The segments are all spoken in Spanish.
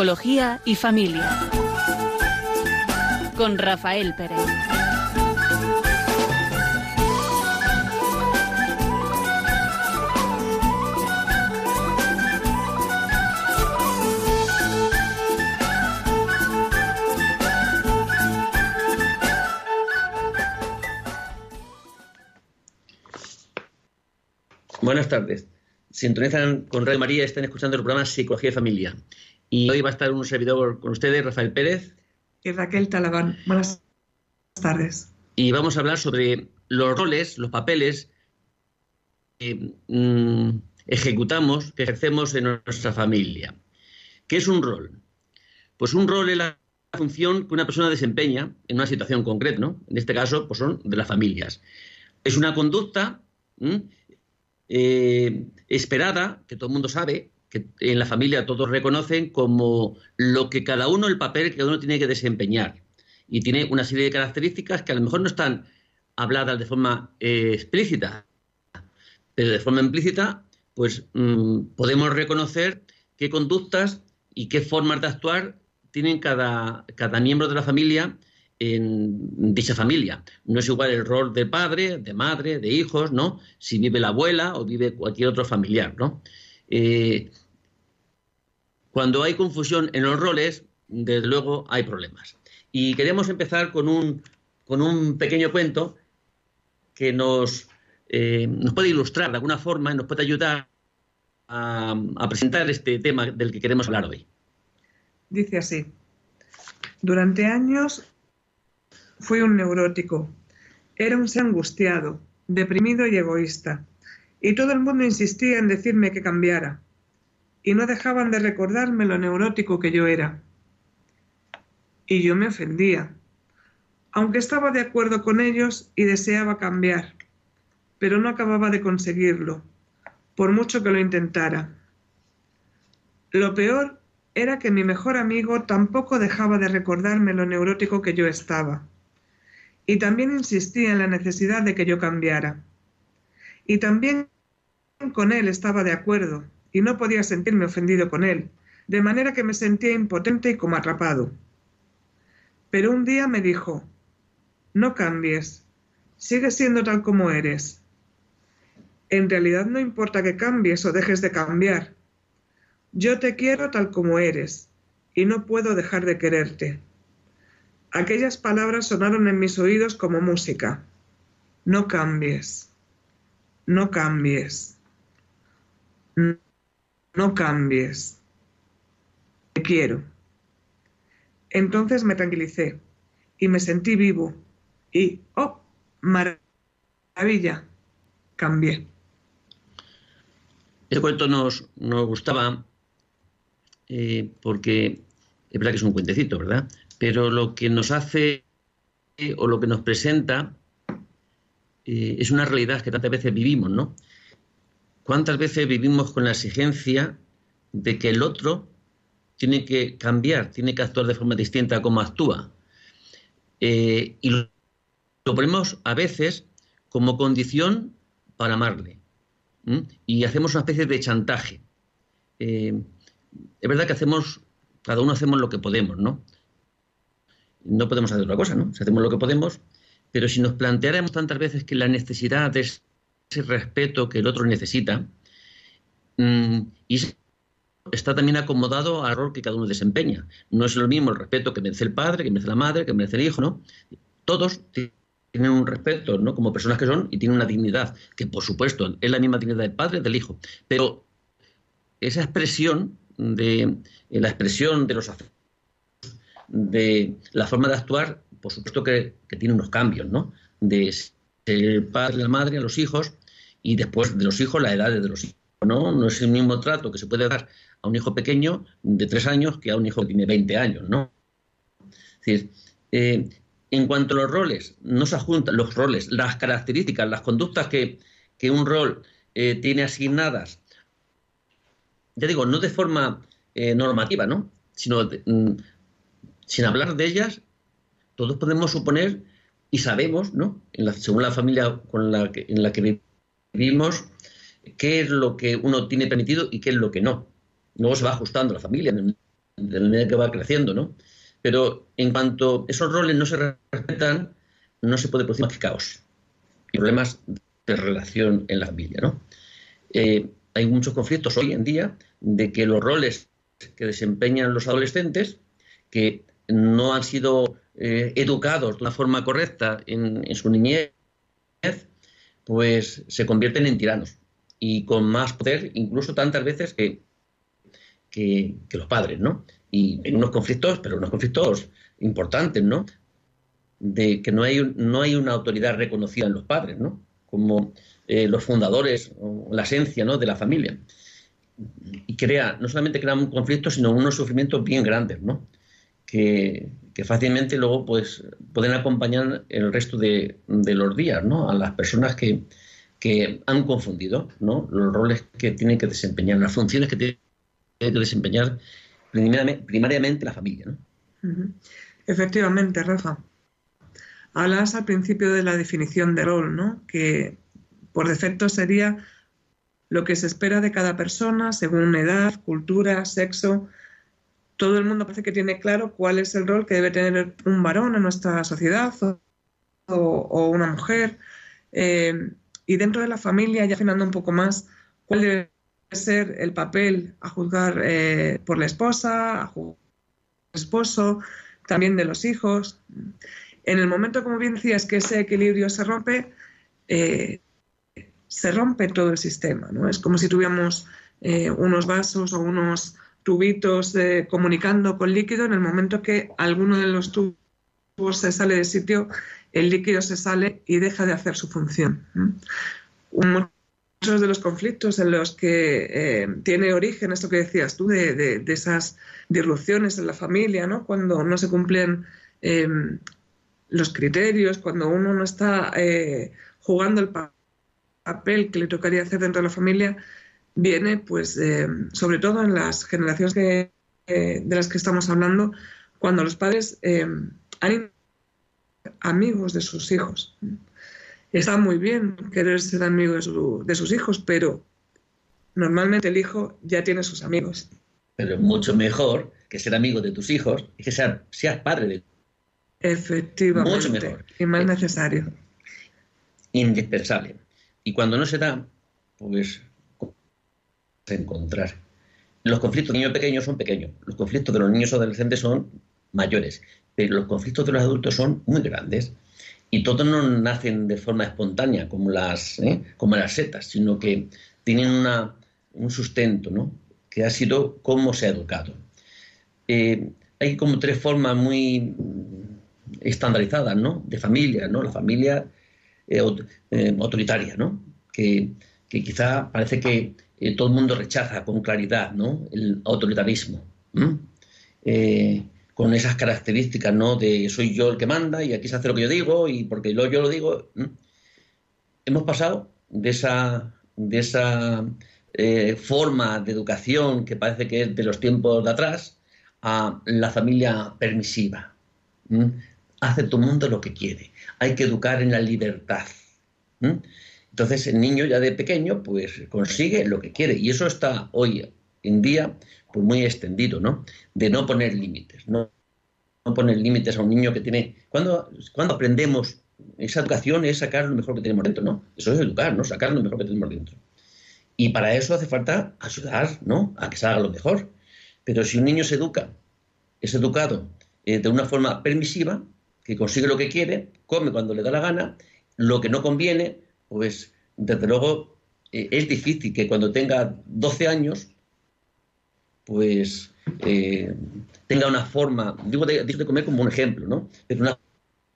Psicología y familia. Con Rafael Pérez. Buenas tardes. Sintonizan con Radio María, están escuchando el programa Psicología y Familia. Y hoy va a estar un servidor con ustedes, Rafael Pérez. Y Raquel Talabán. Buenas tardes. Y vamos a hablar sobre los roles, los papeles que mm, ejecutamos, que ejercemos en nuestra familia. ¿Qué es un rol? Pues un rol es la función que una persona desempeña en una situación concreta, ¿no? En este caso, pues son de las familias. Es una conducta eh, esperada, que todo el mundo sabe, que en la familia todos reconocen como lo que cada uno, el papel que cada uno tiene que desempeñar. Y tiene una serie de características que a lo mejor no están habladas de forma eh, explícita, pero de forma implícita, pues mm, podemos reconocer qué conductas y qué formas de actuar tienen cada, cada miembro de la familia en dicha familia. No es igual el rol de padre, de madre, de hijos, ¿no? Si vive la abuela o vive cualquier otro familiar, ¿no? Eh, cuando hay confusión en los roles, desde luego hay problemas. Y queremos empezar con un, con un pequeño cuento que nos, eh, nos puede ilustrar de alguna forma y nos puede ayudar a, presentar este tema del que queremos hablar hoy. Dice así. Durante años Fui un neurótico. Era un ser angustiado, deprimido y egoísta. Y todo el mundo insistía en decirme que cambiara. Y no dejaban de recordarme lo neurótico que yo era. Y yo me ofendía, aunque estaba de acuerdo con ellos y deseaba cambiar, pero no acababa de conseguirlo, por mucho que lo intentara. Lo peor era que mi mejor amigo tampoco dejaba de recordarme lo neurótico que yo estaba y también insistía en la necesidad de que yo cambiara. Y también con él estaba de acuerdo, y no podía sentirme ofendido con él, de manera que me sentía impotente y como atrapado. Pero un día me dijo, no cambies, sigue siendo tal como eres. En realidad no importa que cambies o dejes de cambiar. Yo te quiero tal como eres, y no puedo dejar de quererte. Aquellas palabras sonaron en mis oídos como música. No cambies. No cambies. No cambies. Te quiero. Entonces me tranquilicé y me sentí vivo y, oh, maravilla, cambié. Este cuento nos, gustaba eh, porque es verdad que es un cuentecito, ¿verdad? pero lo que nos hace o lo que nos presenta eh, es una realidad que tantas veces vivimos, ¿no? ¿Cuántas veces vivimos con la exigencia de que el otro tiene que cambiar, tiene que actuar de forma distinta a cómo actúa? Eh, y lo, ponemos a veces como condición para amarle. Y hacemos una especie de chantaje. Eh, es verdad que hacemos, cada uno hacemos lo que podemos, ¿no? no podemos hacer otra cosa, ¿no? Si hacemos lo que podemos, pero si nos planteáramos tantas veces que la necesidad es ese respeto que el otro necesita, mm, y está también acomodado al rol que cada uno desempeña. No es lo mismo el respeto que merece el padre, que merece la madre, que merece el hijo, ¿no? Todos tienen un respeto, ¿no? Como personas que son y tienen una dignidad, que por supuesto es la misma dignidad del padre del hijo. Pero esa expresión de la expresión de los de la forma de actuar, por supuesto que, tiene unos cambios, ¿no? De el padre, la madre, a los hijos, y después de los hijos, la edad de los hijos, ¿no? No es el mismo trato que se puede dar a un hijo pequeño de tres años que a un hijo que tiene 20 años, ¿no? Es decir, eh, en cuanto a los roles, no se juntan los roles, las características, las conductas que, un rol eh, tiene asignadas, ya digo, no de forma eh, normativa, ¿no? Sino mm, sin hablar de ellas, todos podemos suponer y sabemos, ¿no? según la familia en la que vivimos, qué es lo que uno tiene permitido y qué es lo que no. Luego se va ajustando la familia en la medida que va creciendo, ¿no? Pero en cuanto esos roles no se respetan, no se puede producir más que caos y problemas de relación en la familia, ¿no? Eh, hay muchos conflictos hoy en día de que los roles que desempeñan los adolescentes, que no han sido eh, educados de una forma correcta en, su niñez, pues se convierten en tiranos y con más poder, incluso tantas veces que, que, los padres, ¿no? Y en unos conflictos, pero unos conflictos importantes, ¿no? De que no hay, no hay una autoridad reconocida en los padres, ¿no? Como eh, los fundadores, la esencia, ¿no? De la familia. Y crea, no solamente crea un conflicto, sino unos sufrimientos bien grandes, ¿no? Que, fácilmente luego pues pueden acompañar el resto de, los días, ¿no? A las personas que, que han confundido, ¿no? Los roles que tienen que desempeñar, las funciones que tienen que desempeñar primariamente, la familia. ¿no? Efectivamente, Rafa. Hablas al principio de la definición de rol, ¿no? que por defecto sería lo que se espera de cada persona según edad, cultura, sexo. Todo el mundo parece que tiene claro cuál es el rol que debe tener un varón en nuestra sociedad o, una mujer. Eh, y dentro de la familia, ya afinando un poco más, cuál debe ser el papel a juzgar eh, por la esposa, a juzgar por el esposo, también de los hijos. En el momento, como bien decías, que ese equilibrio se rompe, eh, se rompe todo el sistema. ¿no? Es como si tuviéramos unos vasos o unos tubitos comunicando con líquido. En el momento que alguno de los tubos se sale del sitio, el líquido se sale y deja de hacer su función muchos de los conflictos en los que eh, tiene origen esto que decías tú, de, esas disrupciones en la familia, ¿no? cuando no se cumplen em, los criterios, cuando uno no está eh, jugando el papel que le tocaría hacer dentro de la familia, viene, pues, sobre todo en las generaciones eh, de las que estamos hablando, cuando los padres em, han amigos de sus hijos. Está muy bien querer ser amigo de, sus hijos, pero normalmente el hijo ya tiene sus amigos. Pero es mucho mejor que ser amigo de tus hijos y que seas, padre de Efectivamente. Mucho mejor. Y más necesario. Indispensable. Y cuando no se da, pues encontrar. Los conflictos de niños pequeños son pequeños, los conflictos de los niños adolescentes son mayores, pero los conflictos de los adultos son muy grandes. Y todos no nacen de forma espontánea como las, ¿eh? como las setas, sino que tienen una, un sustento, ¿no? que ha sido cómo se ha educado. Eh, hay como tres formas muy estandarizadas ¿no? de familia, ¿no? la familia eh, autoritaria, ¿no? que, que quizá parece que todo el mundo rechaza con claridad ¿no? el autoritarismo con esas características, ¿no? De soy yo el que manda y aquí se hace lo que yo digo y porque yo lo digo. Hemos pasado de esa, de esa eh, forma de educación que parece que es de los tiempos de atrás a la familia permisiva. Hace tu mundo lo que quiere. Hay que educar en la libertad. Entonces el niño ya de pequeño pues consigue lo que quiere y eso está hoy en día pues muy extendido, ¿no? De no poner límites, ¿no? no poner límites a un niño que tiene... ¿Cuándo, aprendemos? Esa educación es sacar lo mejor que tenemos dentro, ¿no? Eso es educar, ¿no? Sacar lo mejor que tenemos dentro. Y para eso hace falta ayudar, ¿no? A que se haga lo mejor. Pero si un niño se educa, es educado eh, de una forma permisiva, que consigue lo que quiere, come cuando le da la gana, lo que no conviene, pues desde luego eh, es difícil que cuando tenga 12 años pues eh, tenga una forma, digo de, comer como un ejemplo, ¿no? Pero una,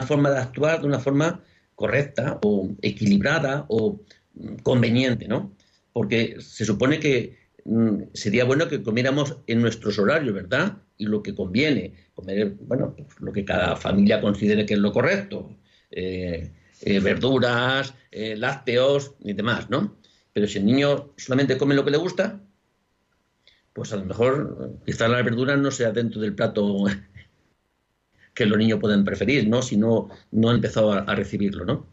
forma de actuar de una forma correcta o equilibrada o mm, conveniente, ¿no? Porque se supone que mm, sería bueno que comiéramos en nuestros horarios, ¿verdad? Y lo que conviene, comer, bueno, pues lo que cada familia considere que es lo correcto, eh, eh, verduras, lácteos y demás, ¿no? Pero si el niño solamente come lo que le gusta, pues a lo mejor quizás la verdura no sea dentro del plato que los niños pueden preferir, ¿no? Si no, no han empezado a, recibirlo, ¿no?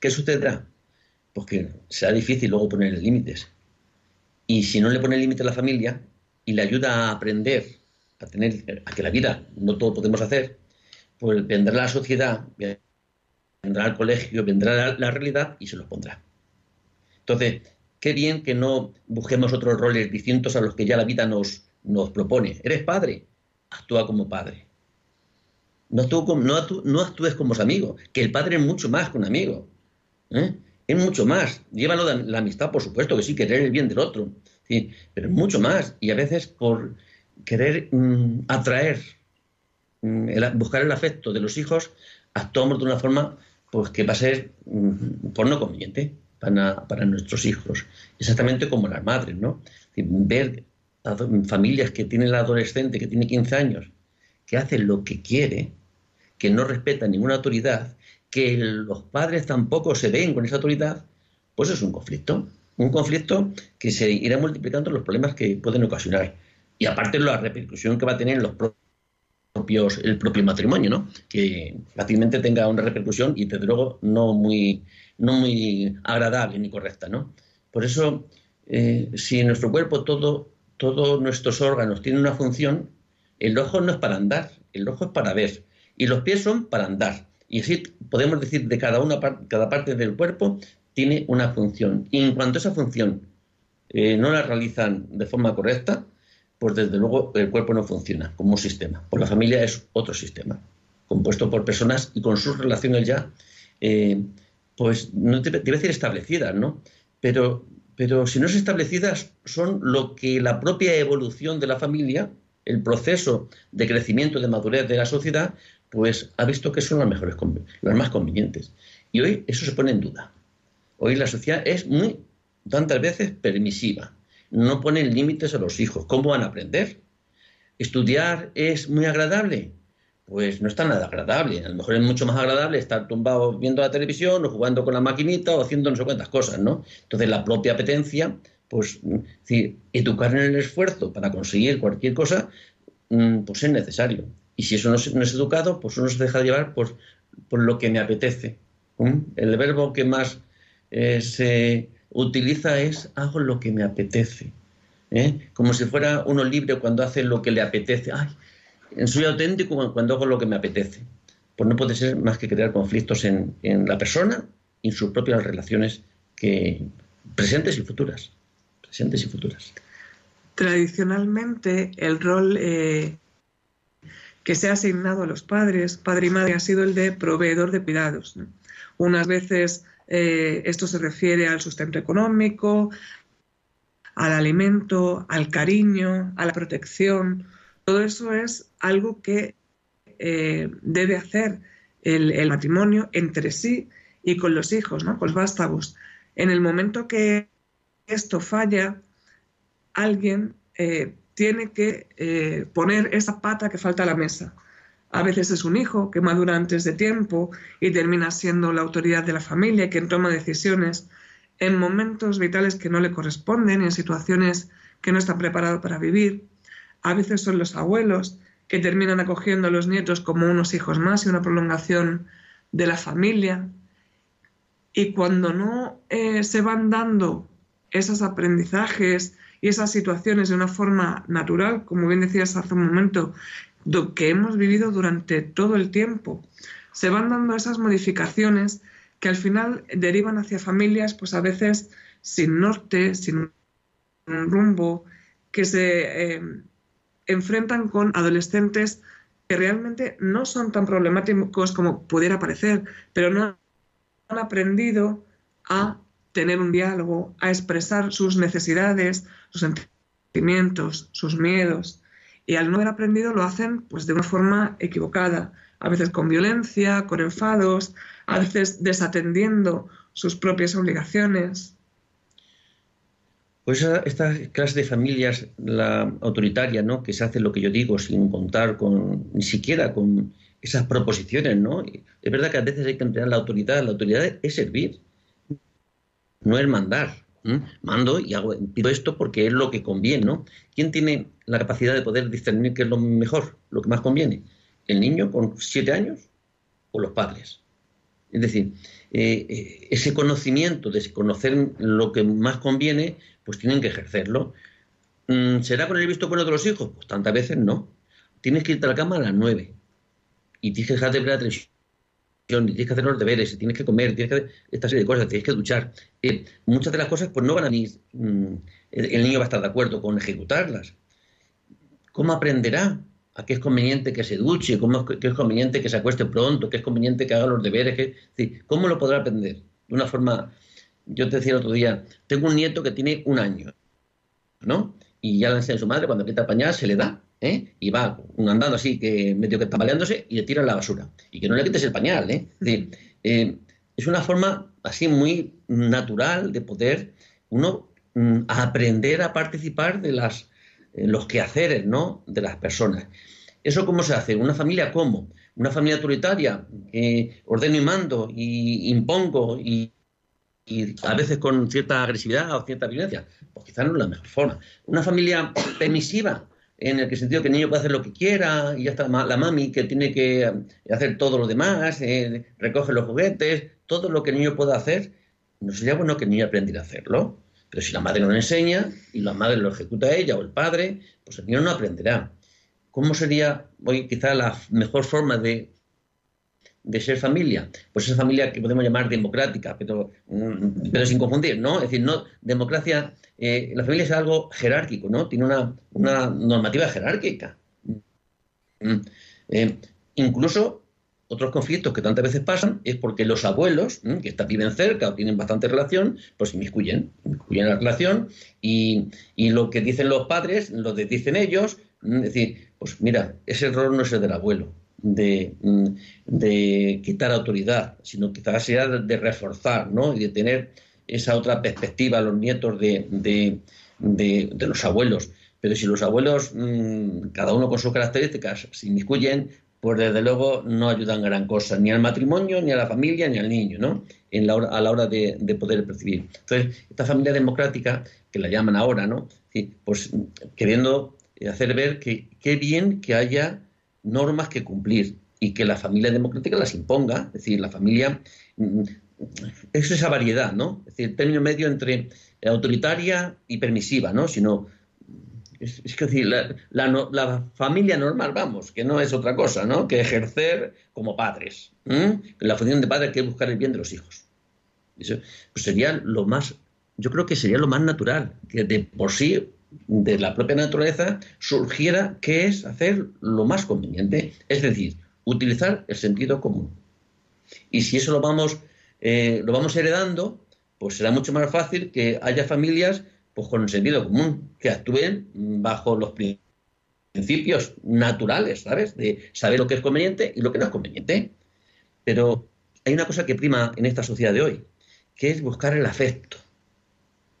¿Qué sucederá? Pues que será difícil luego poner límites. Y si no le pone límite a la familia y le ayuda a aprender a tener, a que la vida no todo podemos hacer, pues vendrá la sociedad, vendrá al colegio, vendrá la, realidad y se los pondrá. Entonces, qué bien que no busquemos otros roles distintos a los que ya la vida nos, nos propone. Eres padre, actúa como padre. No, actúes como amigo, que el padre es mucho más que un amigo. ¿eh? Es mucho más. Llévalo de la amistad, por supuesto, que sí, querer el bien del otro. Pero es mucho más. Y a veces por querer mm, atraer, mm, buscar el afecto de los hijos, actuamos de una forma pues, que va a ser mm, por no conveniente para, para, nuestros hijos. Exactamente como las madres, ¿no? Ver familias que tienen la adolescente que tiene 15 años, que hace lo que quiere, que no respeta ninguna autoridad, que los padres tampoco se ven con esa autoridad, pues es un conflicto. Un conflicto que se irá multiplicando los problemas que pueden ocasionar. Y aparte la repercusión que va a tener en los propios, el propio matrimonio, ¿no? Que fácilmente tenga una repercusión y desde luego no muy, no muy agradable ni correcta, ¿no? Por eso, eh, si en nuestro cuerpo todo, todos nuestros órganos tienen una función, el ojo no es para andar, el ojo es para ver y los pies son para andar. Y así podemos decir de cada una cada parte del cuerpo tiene una función. Y en cuanto a esa función eh, no la realizan de forma correcta, pues desde luego el cuerpo no funciona como un sistema. Pues la familia es otro sistema, compuesto por personas y con sus relaciones ya, eh, pues no te, te, decir establecidas, ¿no? Pero, pero si no es establecidas, son lo que la propia evolución de la familia, el proceso de crecimiento, de madurez de la sociedad, pues ha visto que son las mejores, las más convenientes. Y hoy eso se pone en duda. Hoy la sociedad es muy, tantas veces, permisiva. No ponen límites a los hijos. ¿Cómo van a aprender? ¿Estudiar es muy agradable? Pues no está nada agradable. A lo mejor es mucho más agradable estar tumbado viendo la televisión o jugando con la maquinita o haciendo no sé cuántas cosas, ¿no? Entonces la propia apetencia, pues, educar en el esfuerzo para conseguir cualquier cosa, mm, pues es necesario. Y si eso no es, educado, pues uno se deja llevar por, por lo que me apetece. El verbo que más eh, se utiliza es hago lo que me apetece. ¿eh? Como si fuera uno libre cuando hace lo que le apetece. Ay, soy auténtico cuando hago lo que me apetece. Pues no puede ser más que crear conflictos en, la persona y en sus propias relaciones que, presentes y futuras. Presentes y futuras. Tradicionalmente, el rol eh, que se ha asignado a los padres, padre y madre, ha sido el de proveedor de cuidados. Unas veces eh, esto se refiere al sustento económico, al alimento, al cariño, a la protección. Todo eso es algo que eh, debe hacer el, matrimonio entre sí y con los hijos, ¿no? con los vástagos. En el momento que esto falla, alguien eh, tiene que eh, poner esa pata que falta a la mesa. A veces es un hijo que madura antes de tiempo y termina siendo la autoridad de la familia quien toma decisiones en momentos vitales que no le corresponden y en situaciones que no está preparado para vivir. A veces son los abuelos que terminan acogiendo a los nietos como unos hijos más y una prolongación de la familia. Y cuando no eh, se van dando esos aprendizajes, y esas situaciones de una forma natural, como bien decías hace un momento, que hemos vivido durante todo el tiempo. Se van dando esas modificaciones que al final derivan hacia familias, pues a veces sin norte, sin un rumbo, que se eh, enfrentan con adolescentes que realmente no son tan problemáticos como pudiera parecer, pero no han aprendido a tener un diálogo, a expresar sus necesidades, sus sentimientos, sus miedos. Y al no haber aprendido lo hacen pues de una forma equivocada, a veces con violencia, con enfados, a veces desatendiendo sus propias obligaciones. Pues esta clase de familias, la autoritaria, ¿no? que se hace lo que yo digo sin contar con, ni siquiera con esas proposiciones, ¿no? Es verdad que a veces hay que emplear la autoridad, la autoridad es servir, no es mandar. Mando y hago, pido esto porque es lo que conviene, ¿no? ¿Quién tiene la capacidad de poder discernir qué es lo mejor, lo que más conviene? ¿El niño con siete años o los padres? Es decir, eh, eh, ese conocimiento de conocer lo que más conviene, pues tienen que ejercerlo. Mm, ¿Será con el visto bueno de los hijos? Pues tantas veces no. tienes que irte a la cama a las 9 y tienes que dejarte de ver tienes que hacer los deberes, tienes que comer, tienes que hacer esta serie de cosas, tienes que duchar. Eh, muchas de las cosas pues no van a venir, mm, el, niño va a estar de acuerdo con ejecutarlas. ¿Cómo aprenderá a qué es conveniente que se duche, cómo es, qué es conveniente que se acueste pronto, qué es conveniente que haga los deberes? ¿Cómo lo podrá aprender? De una forma, yo te decía el otro día, tengo un nieto que tiene un año, ¿no? Y ya le enseña a su madre, cuando quita el pañal se le da, ¿eh? y va andando así, que medio que tambaleándose, y le tira la basura. Y que no le quites el pañal. ¿eh? Es, decir, eh, una forma así muy natural de poder uno mm, aprender a participar de eh, los quehaceres de las personas. ¿Eso cómo se hace? ¿Una familia cómo? Una familia autoritaria, que ordeno y mando, y impongo, y, y a veces con cierta agresividad o cierta violencia. Pues quizás no es la mejor forma. Una familia permisiva, en el sentido que el niño puede hacer lo que quiera y ya está la mami que tiene que hacer todo lo demás, eh, recoge los juguetes, todo lo que el niño pueda hacer, no sería bueno que el niño aprendiera a hacerlo. Pero si la madre no lo enseña y la madre lo ejecuta ella o el padre, pues el niño no aprenderá. ¿Cómo sería hoy quizá la mejor forma de de ser familia, pues esa familia que podemos llamar democrática, pero, mm, pero sin confundir, ¿no? Es decir, no, democracia, eh, la familia es algo jerárquico, ¿no? Tiene una, una normativa jerárquica. Mm, eh, incluso otros conflictos que tantas veces pasan es porque los abuelos, mm, que viven cerca o tienen bastante relación, pues inmiscuyen, inmiscuyen la relación y, y lo que dicen los padres, lo que dicen ellos, es decir, pues mira, ese error no es el del abuelo, Mm, de, quitar autoridad, sino quizás sea de, reforzar ¿no? y de tener esa otra perspectiva a los nietos de, los abuelos. Pero si los abuelos, mm, cada uno con sus características, se inmiscuyen, pues desde luego no ayudan gran cosa, ni al matrimonio, ni a la familia, ni al niño, ¿no? En la a la hora de, poder percibir. Entonces, esta familia democrática, que la llaman ahora, ¿no? pues queriendo hacer ver que qué bien que haya normas que cumplir y que la familia democrática las imponga, es decir, la familia mm, es esa variedad, ¿no? Es decir, el término medio entre autoritaria y permisiva, ¿no? Sino es, que decir, la, familia normal, vamos, que no es otra cosa, ¿no? Que ejercer como padres. La función de padre que es buscar el bien de los hijos. Pues sería lo más, yo creo que sería lo más natural, que de por sí de la propia naturaleza surgiera que es hacer lo más conveniente, es decir, utilizar el sentido común. Y si eso lo vamos, eh, lo vamos heredando, pues será mucho más fácil que haya familias pues, con sentido común, que actúen bajo los principios naturales, ¿sabes? De saber lo que es conveniente y lo que no es conveniente. Pero hay una cosa que prima en esta sociedad de hoy, que es buscar el afecto,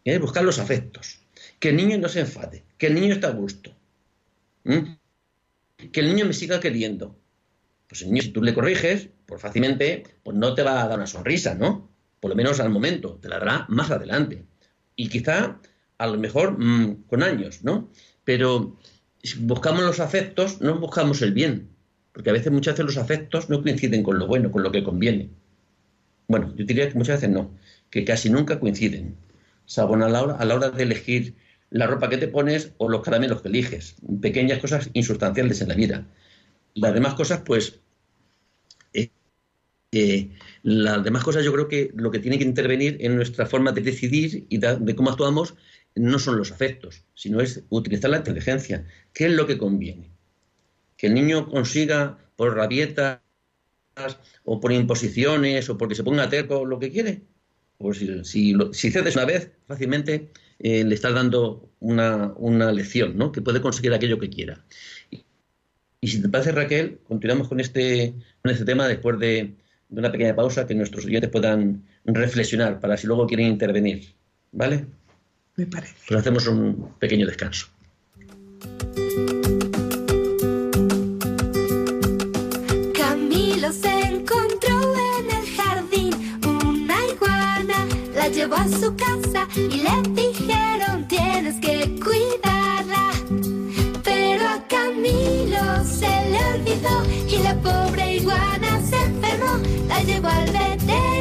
es buscar los afectos que el niño no se enfade, que el niño está a gusto, que el niño me siga queriendo. Pues el niño, si tú le corriges, pues fácilmente, pues no te va a dar una sonrisa, ¿no? Por lo menos al momento, te la dará más adelante. Y quizá, a lo mejor, mm, con años, ¿no? Pero si buscamos los afectos, no buscamos el bien, porque a veces, muchas veces los afectos no coinciden con lo bueno, con lo que conviene. Bueno, yo diría que muchas veces no, que casi nunca coinciden. O sea, bueno, a la hora, a la hora de elegir la ropa que te pones o los caramelos que eliges. Pequeñas cosas insustanciales en la vida. Las demás cosas, pues, eh, eh, las demás cosas yo creo que lo que tiene que intervenir en nuestra forma de decidir y de, cómo actuamos no son los afectos, sino es utilizar la inteligencia. ¿Qué es lo que conviene? Que el niño consiga por rabietas o por imposiciones o porque se ponga terco lo que quiere. Pues si, si cedes una vez, fácilmente eh, le estás dando una, una, lección, ¿no? Que puede conseguir aquello que quiera. Y, si te parece, Raquel, continuamos con este, con este tema después de, de una pequeña pausa que nuestros oyentes puedan reflexionar para si luego quieren intervenir. ¿Vale? Me parece. Pues hacemos un pequeño descanso. Camilo se encontró en el jardín una iguana, la llevó a su casa y le y la pobre iguana se enfermó, la llevó al veterinario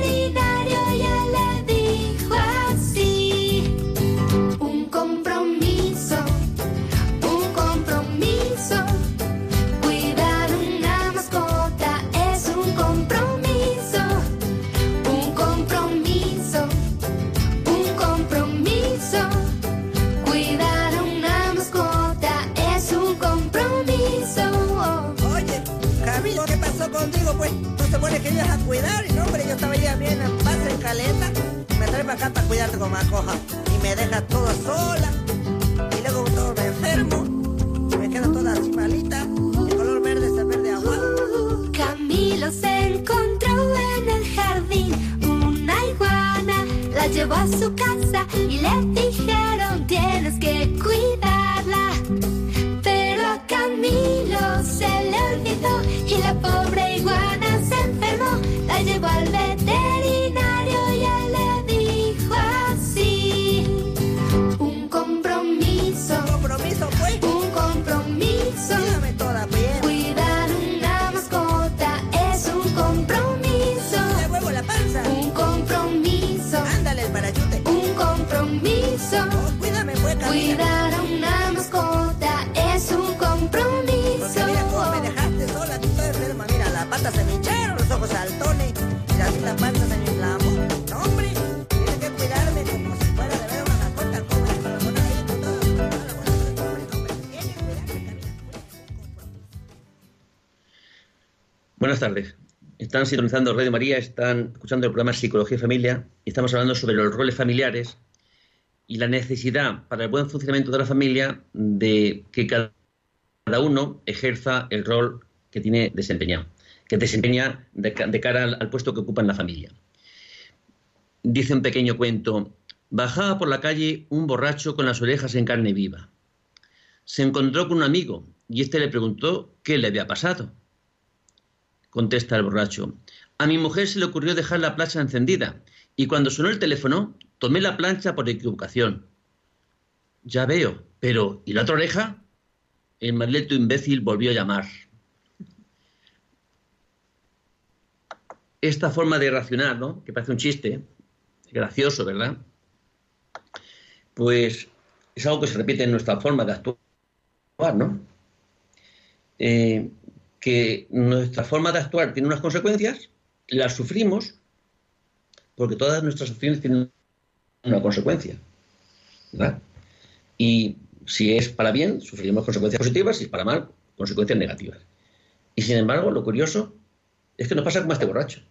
digo, pues, no se pone que ibas a cuidar. Y no, hombre, yo estaba ya bien en paz, en caleta. Me trae para acá para cuidarte como coja. Y me deja todo sola. Y luego todo me enfermo. Y me quedo toda así malita. El color verde es el verde agua. Camilo se encontró en el jardín una iguana, la llevó a su casa y le dijeron tienes que cuidarla. Pero a Camilo Buenas tardes. Están sintonizando Radio María, están escuchando el programa Psicología y Familia y estamos hablando sobre los roles familiares y la necesidad para el buen funcionamiento de la familia de que cada uno ejerza el rol que tiene desempeñado, que desempeña de, ca- de cara al, al puesto que ocupa en la familia. Dice un pequeño cuento, bajaba por la calle un borracho con las orejas en carne viva. Se encontró con un amigo y éste le preguntó qué le había pasado. Contesta el borracho. A mi mujer se le ocurrió dejar la plancha encendida y cuando sonó el teléfono tomé la plancha por equivocación. Ya veo, pero ¿y la otra oreja? El maldito imbécil volvió a llamar. Esta forma de racionar, ¿no? Que parece un chiste, gracioso, ¿verdad? Pues es algo que se repite en nuestra forma de actuar, ¿no? Eh, que nuestra forma de actuar tiene unas consecuencias, las sufrimos, porque todas nuestras acciones tienen una consecuencia. Y si es para bien, sufriremos consecuencias positivas, si es para mal, consecuencias negativas. Y sin embargo, lo curioso es que nos pasa como este borracho,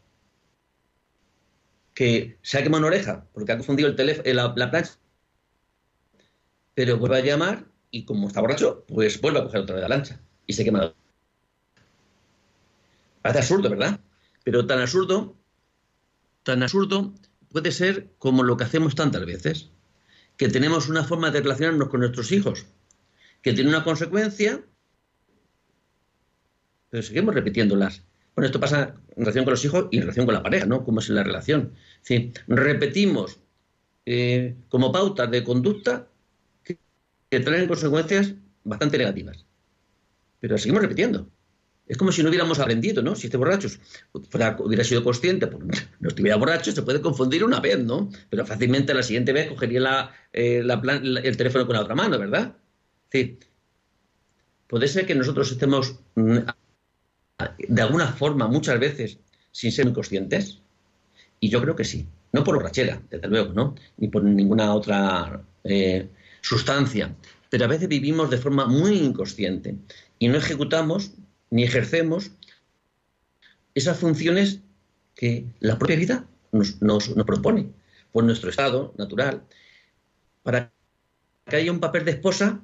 que se ha quemado una oreja porque ha confundido el teléfono, la, la plancha, pero vuelve a llamar y como está borracho, pues vuelve a coger otra vez la lancha y se quema Parece absurdo, ¿verdad? Pero tan absurdo, tan absurdo puede ser como lo que hacemos tantas veces, que tenemos una forma de relacionarnos con nuestros hijos, que tiene una consecuencia, pero seguimos repitiéndolas. Bueno, esto pasa en relación con los hijos y en relación con la pareja, ¿no? Cómo es la relación. Decir, repetimos eh, como pautas de conducta que, que traen consecuencias bastante negativas. Pero seguimos repitiendo. Es como si no hubiéramos aprendido, ¿no? Si este borracho hubiera sido consciente, pues, no estuviera borracho, se puede confundir una vez, ¿no? Pero fácilmente la siguiente vez cogería eh, el teléfono con la otra mano, ¿verdad? Decir, puede ser que nosotros estemos mm, de alguna forma, muchas veces, sin ser muy conscientes. Y yo creo que sí. No por borrachera, desde luego, ¿no? Ni por ninguna otra eh, sustancia. Pero a veces vivimos de forma muy inconsciente y no ejecutamos ni ejercemos esas funciones que la propia vida nos, propone por nuestro estado natural. Para que haya un papel de esposa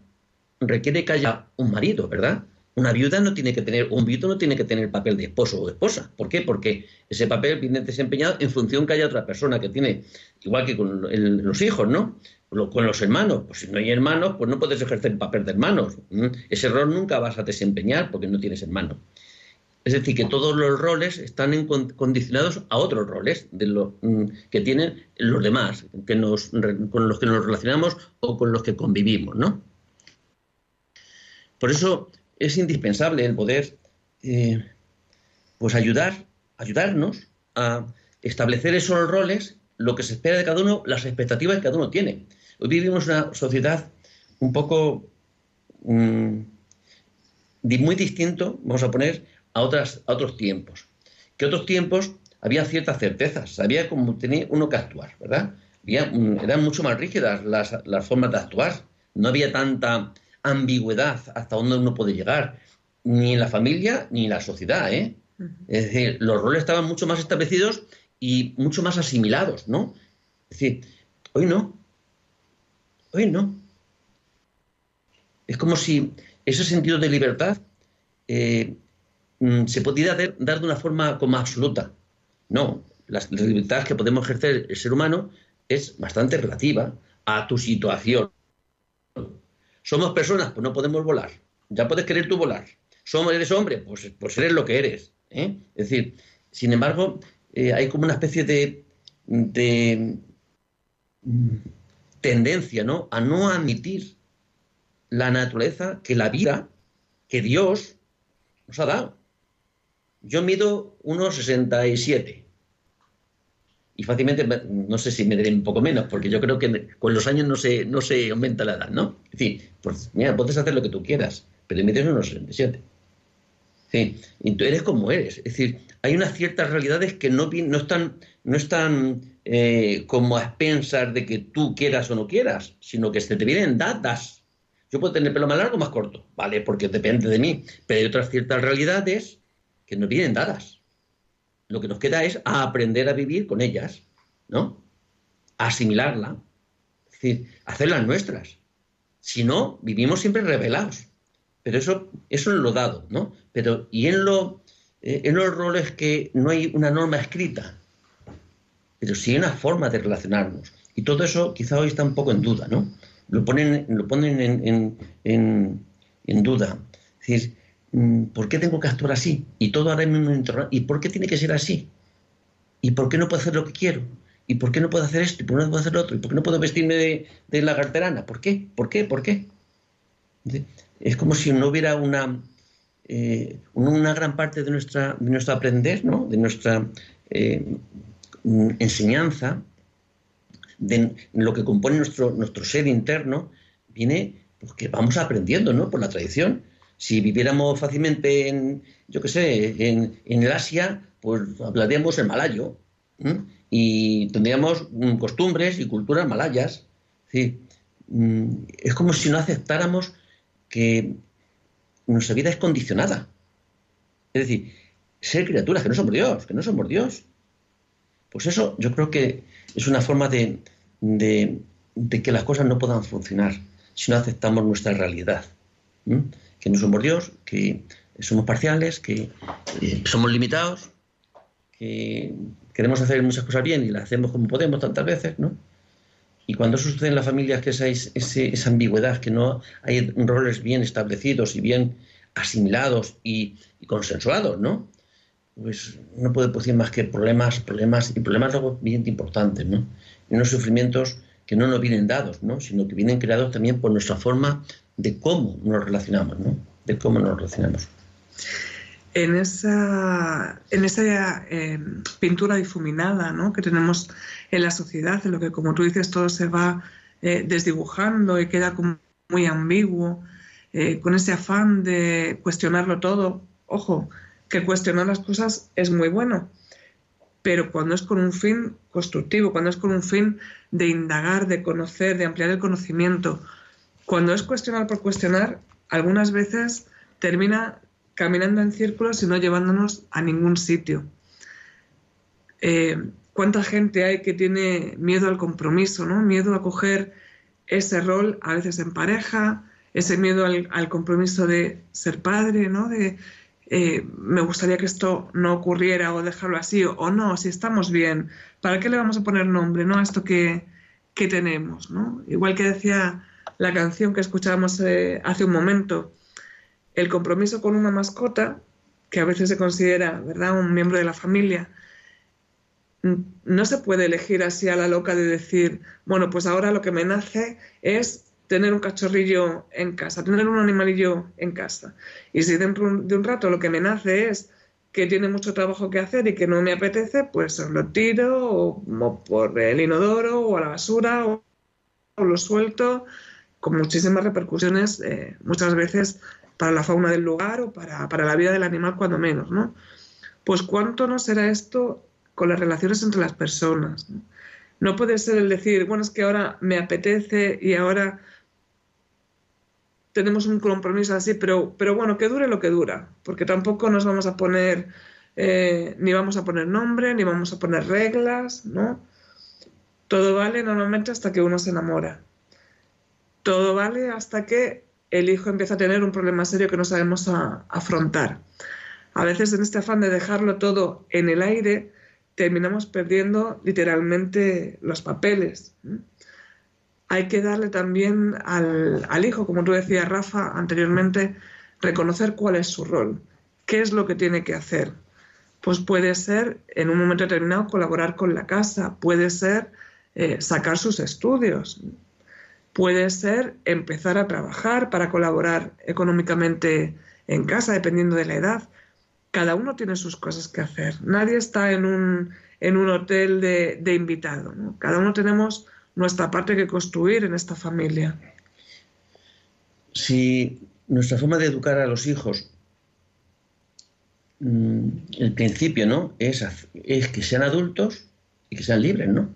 requiere que haya un marido, ¿verdad? Una viuda no tiene que tener, un viudo no tiene que tener papel de esposo o de esposa. ¿Por qué? Porque ese papel viene desempeñado en función que haya otra persona que tiene, igual que con los hijos, ¿no? Con los hermanos, pues si no hay hermanos, pues no puedes ejercer el papel de hermanos. ¿m? Ese rol nunca vas a desempeñar porque no tienes hermanos. Es decir, que todos los roles están condicionados a otros roles mm, que tienen los demás, que nos, con los que nos relacionamos o con los que convivimos, ¿no? Por eso es indispensable el poder eh, pues ayudar, ayudarnos a establecer esos roles, lo que se espera de cada uno, las expectativas que cada uno tiene. Hoy vivimos una sociedad un poco mm, muy distinto, vamos a poner, a, otras, a otros tiempos. Que otros tiempos había ciertas certezas, sabía cómo tenía uno que actuar, ¿verdad? Había, mm, eran mucho más rígidas las, las formas de actuar, no había tanta ambigüedad hasta dónde uno puede llegar, ni en la familia ni en la sociedad, ¿eh? Es decir, los roles estaban mucho más establecidos y mucho más asimilados, ¿no? Es decir, hoy no. Hoy no. Es como si ese sentido de libertad eh, mm, se pudiera dar, de una forma como absoluta. No, la, libertad que podemos ejercer el ser humano es bastante relativa a tu situación. Somos personas, pues no podemos volar. Ya puedes querer tú volar. Somos, eres hombre, pues, pues eres lo que eres. ¿eh? Es decir, sin embargo, eh, hay como una especie de, de mm, tendencia ¿no? a no admitir la naturaleza que la vida que Dios nos ha dado. Yo mido 1,67 y fácilmente, no sé si me diré un poco menos, porque yo creo que con los años no se, no se aumenta la edad, ¿no? Es decir, pues mira, puedes hacer lo que tú quieras, pero mides unos 67. Sí, tú eres como eres. Es decir, hay unas ciertas realidades que no, no están, no están eh, como a expensas de que tú quieras o no quieras, sino que se te vienen dadas. Yo puedo tener pelo más largo o más corto, ¿vale? Porque depende de mí. Pero hay otras ciertas realidades que nos vienen dadas. Lo que nos queda es aprender a vivir con ellas, ¿no? Asimilarla, es decir, hacerlas nuestras. Si no, vivimos siempre revelados. Pero eso, eso es lo dado, ¿no? Pero, y en, lo, eh, en los roles que no hay una norma escrita, pero sí hay una forma de relacionarnos. Y todo eso quizá hoy está un poco en duda, ¿no? Lo ponen, lo ponen en, en, en, duda. Es decir, mm, ¿por qué tengo que actuar así? Y todo ahora mismo ¿Y por qué tiene que ser así? ¿Y por qué no puedo hacer lo que quiero? ¿Y por qué no puedo hacer esto? ¿Y por qué no puedo hacer lo otro? ¿Y por qué no puedo vestirme de, de la carterana? ¿Por qué? ¿Por qué? ¿Por qué? Es como si no hubiera una, eh, una gran parte de, nuestra, de nuestro aprender, ¿no? de nuestra eh, enseñanza, de lo que compone nuestro, nuestro ser interno, viene porque vamos aprendiendo ¿no? por la tradición. Si viviéramos fácilmente en, yo qué sé, en, en el Asia, pues hablaríamos el malayo y tendríamos mm, costumbres y culturas malayas. ¿sí? Mm, es como si no aceptáramos que nuestra vida es condicionada. Es decir, ser criaturas que no somos Dios, que no somos Dios. Pues eso yo creo que es una forma de, de, que las cosas no puedan funcionar si no aceptamos nuestra realidad. Que no somos Dios, que somos parciales, que eh, somos limitados, que queremos hacer muchas cosas bien y las hacemos como podemos tantas veces, ¿no? Y cuando eso sucede en las familias, que esa, esa ambigüedad, que no hay roles bien establecidos y bien asimilados y, consensuados, ¿no? Pues no puede producir más que problemas, problemas y problemas luego bien importantes, ¿no? Y unos sufrimientos que no nos vienen dados, ¿no? Sino que vienen creados también por nuestra forma de cómo nos relacionamos, ¿no? De cómo nos relacionamos en esa, en esa eh, pintura difuminada ¿no? que tenemos en la sociedad, en lo que, como tú dices, todo se va eh, desdibujando y queda como muy ambiguo, eh, con ese afán de cuestionarlo todo. Ojo, que cuestionar las cosas es muy bueno, pero cuando es con un fin constructivo, cuando es con un fin de indagar, de conocer, de ampliar el conocimiento, cuando es cuestionar por cuestionar, algunas veces termina caminando en círculos y no llevándonos a ningún sitio. Eh, ¿Cuánta gente hay que tiene miedo al compromiso, ¿no? miedo a coger ese rol, a veces en pareja, ese miedo al, compromiso de ser padre, ¿no? de eh, me gustaría que esto no ocurriera o dejarlo así, o, no, si estamos bien, ¿para qué le vamos a poner nombre ¿no? a esto que, que tenemos? ¿no? Igual que decía la canción que escuchábamos eh, hace un momento, el compromiso con una mascota, que a veces se considera, ¿verdad?, un miembro de la familia, no se puede elegir así a la loca de decir, bueno, pues ahora lo que me nace es tener un cachorrillo en casa, tener un animalillo en casa. Y si dentro de un rato lo que me nace es que tiene mucho trabajo que hacer y que no me apetece, pues lo tiro o, por el inodoro o a la basura o, lo suelto, con muchísimas repercusiones, eh, muchas veces para la fauna del lugar o para, la vida del animal cuando menos, ¿no? Pues cuánto no será esto con las relaciones entre las personas. ¿no? puede ser el decir, bueno, es que ahora me apetece y ahora tenemos un compromiso así, pero, pero bueno, que dure lo que dura, porque tampoco nos vamos a poner eh, ni vamos a poner nombre, ni vamos a poner reglas, ¿no? Todo vale normalmente hasta que uno se enamora. Todo vale hasta que el hijo empieza a tener un problema serio que no sabemos afrontar. A veces en este afán de dejarlo todo en el aire, terminamos perdiendo literalmente los papeles. Hay que darle también al, al, hijo, como tú decías, Rafa, anteriormente, reconocer cuál es su rol, qué es lo que tiene que hacer. Pues puede ser, en un momento determinado, colaborar con la casa, puede ser eh, sacar sus estudios, puede ser empezar a trabajar para colaborar económicamente en casa, dependiendo de la edad. Cada uno tiene sus cosas que hacer. Nadie está en un, en un hotel de, de invitado. Cada uno tenemos nuestra parte que construir en esta familia. Si nuestra forma de educar a los hijos, mm, el principio, ¿no? Es, es que sean adultos y que sean libres, ¿no?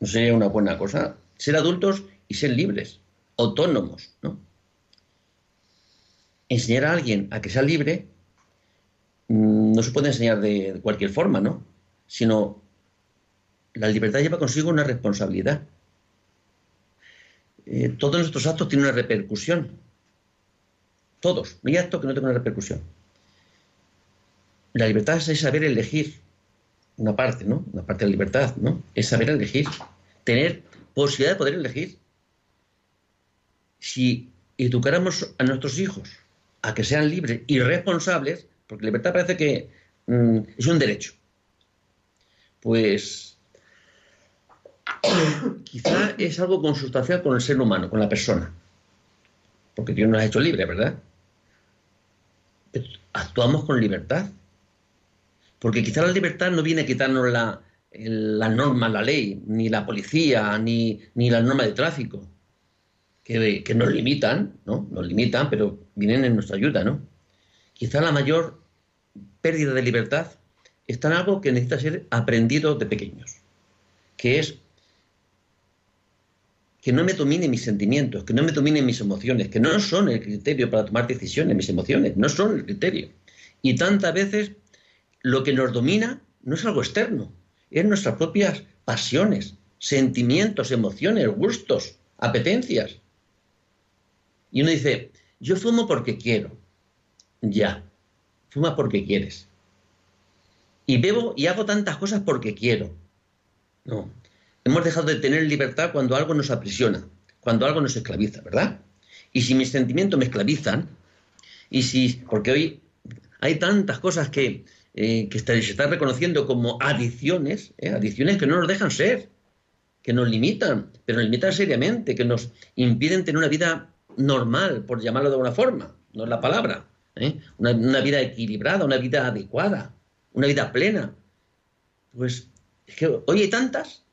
No sería una buena cosa. Ser adultos y ser libres, autónomos, ¿no? Enseñar a alguien a que sea libre mm, no se puede enseñar de cualquier forma, ¿no? Sino la libertad lleva consigo una responsabilidad. Eh, todos nuestros actos tienen una repercusión. Todos. No hay acto que no tenga una repercusión. La libertad es saber elegir una parte, ¿no? Una parte de la libertad, ¿no? Es saber elegir. Tener posibilidad de poder elegir. Si educáramos a nuestros hijos a que sean libres y responsables, porque libertad parece que mm, es un derecho, pues quizá es algo consustancial con el ser humano, con la persona. Porque Dios nos ha hecho libres, ¿verdad? actuamos con libertad. Porque quizá la libertad no viene a quitarnos la, la norma, la ley, ni la policía, ni, ni la norma de tráfico, que, que, nos limitan, ¿no? Nos limitan, pero vienen en nuestra ayuda, ¿no? Quizá la mayor pérdida de libertad está en algo que necesita ser aprendido de pequeños, que es que no me dominen mis sentimientos, que no me dominen mis emociones, que no son el criterio para tomar decisiones, mis emociones, no son el criterio. Y tantas veces lo que nos domina no es algo externo, es nuestras propias pasiones, sentimientos, emociones, gustos, apetencias. Y uno dice, yo fumo porque quiero. Ya, fuma porque quieres. Y bebo y hago tantas cosas porque quiero. No, Hemos dejado de tener libertad cuando algo nos aprisiona, cuando algo nos esclaviza, ¿verdad? Y si mis sentimientos me esclavizan, y si, porque hoy hay tantas cosas que, eh, que se están reconociendo como adicciones, ¿eh? adicciones que no nos dejan ser, que nos limitan, pero nos limitan seriamente, que nos impiden tener una vida normal, por llamarlo de alguna forma, no es la palabra, ¿eh? una, vida equilibrada, una vida adecuada, una vida plena. Pues es que hoy hay tantas.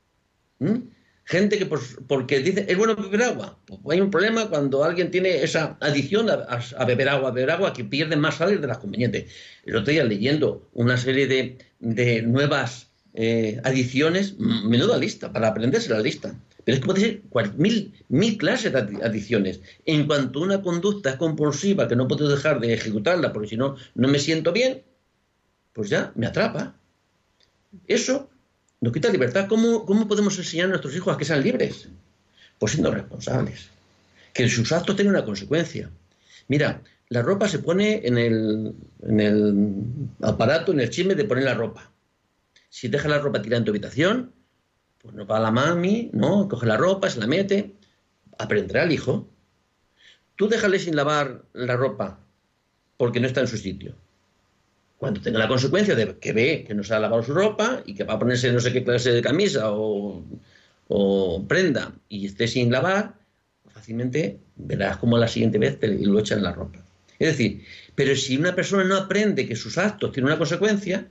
Gente que porque dice, es bueno beber agua. Pues hay un problema cuando alguien tiene esa adicción a, beber agua, a beber agua, que pierde más sales de las convenientes. El otro día leyendo una serie de, nuevas eh, adiciones, menuda lista, para aprenderse la lista. Pero es que puede ser mil, mil clases de adiciones. En cuanto una conducta es compulsiva que no puedo dejar de ejecutarla porque si no, no me siento bien, pues ya me atrapa. Eso nos quita libertad. ¿Cómo, podemos enseñar a nuestros hijos a que sean libres? Pues siendo responsables. Que sus actos tengan una consecuencia. Mira, la ropa se pone en el, en el aparato, en el chisme de poner la ropa. Si deja la ropa tirada en tu habitación, pues no va la mami, ¿no? Coge la ropa, se la mete, aprenderá el hijo. Tú déjale sin lavar la ropa porque no está en su sitio cuando tenga la consecuencia de que ve que no se ha lavado su ropa y que va a ponerse no sé qué clase de camisa o, prenda y esté sin lavar, fácilmente verás cómo la siguiente vez te lo echan en la ropa. Es decir, pero si una persona no aprende que sus actos tienen una consecuencia,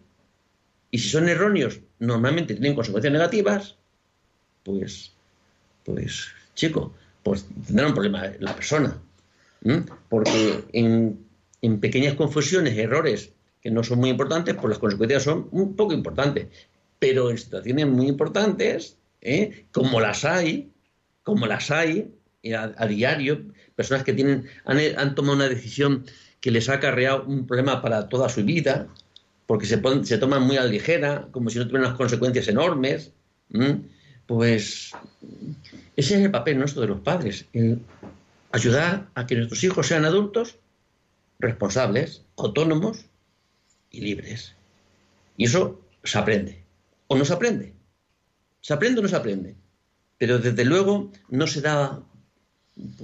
y si son erróneos, normalmente tienen consecuencias negativas, pues, pues, chico, pues tendrá un problema la persona. Porque en, en pequeñas confusiones, errores que no son muy importantes, pues las consecuencias son un poco importantes. Pero en situaciones muy importantes, ¿eh? como las hay, como las hay a, diario, personas que tienen, han, tomado una decisión que les ha acarreado un problema para toda su vida, porque se, se toman muy a la ligera, como si no tuvieran unas consecuencias enormes. Pues ese es el papel nuestro de los padres, ayudar a que nuestros hijos sean adultos responsables, autónomos y libres. Y eso se aprende. ¿O no se aprende? ¿Se aprende o no se aprende? Pero desde luego no se da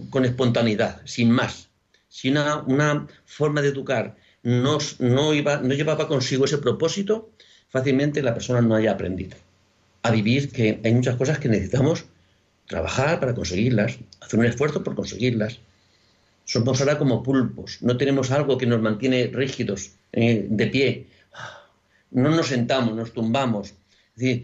con espontaneidad, sin más. Si una, forma de educar no, no llevaba consigo ese propósito, fácilmente la persona no haya aprendido a vivir que hay muchas cosas que necesitamos trabajar para conseguirlas, hacer un esfuerzo por conseguirlas. Somos ahora como pulpos, no tenemos algo que nos mantiene rígidos, eh, de pie. No nos sentamos, nos tumbamos. Es,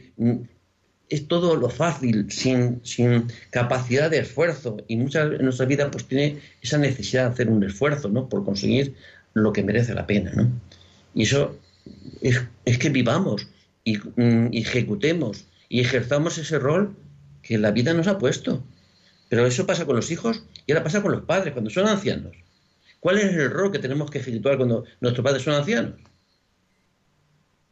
es todo lo fácil, sin, sin, capacidad de esfuerzo. Y muchas en nuestra vida pues tiene esa necesidad de hacer un esfuerzo, ¿no? Por conseguir lo que merece la pena, ¿no? Y eso es, es que vivamos y, mm, ejecutemos y ejerzamos ese rol que la vida nos ha puesto. Pero eso pasa con los hijos y ahora pasa con los padres cuando son ancianos. ¿Cuál es el rol que tenemos que ejecutar cuando nuestros padres son ancianos?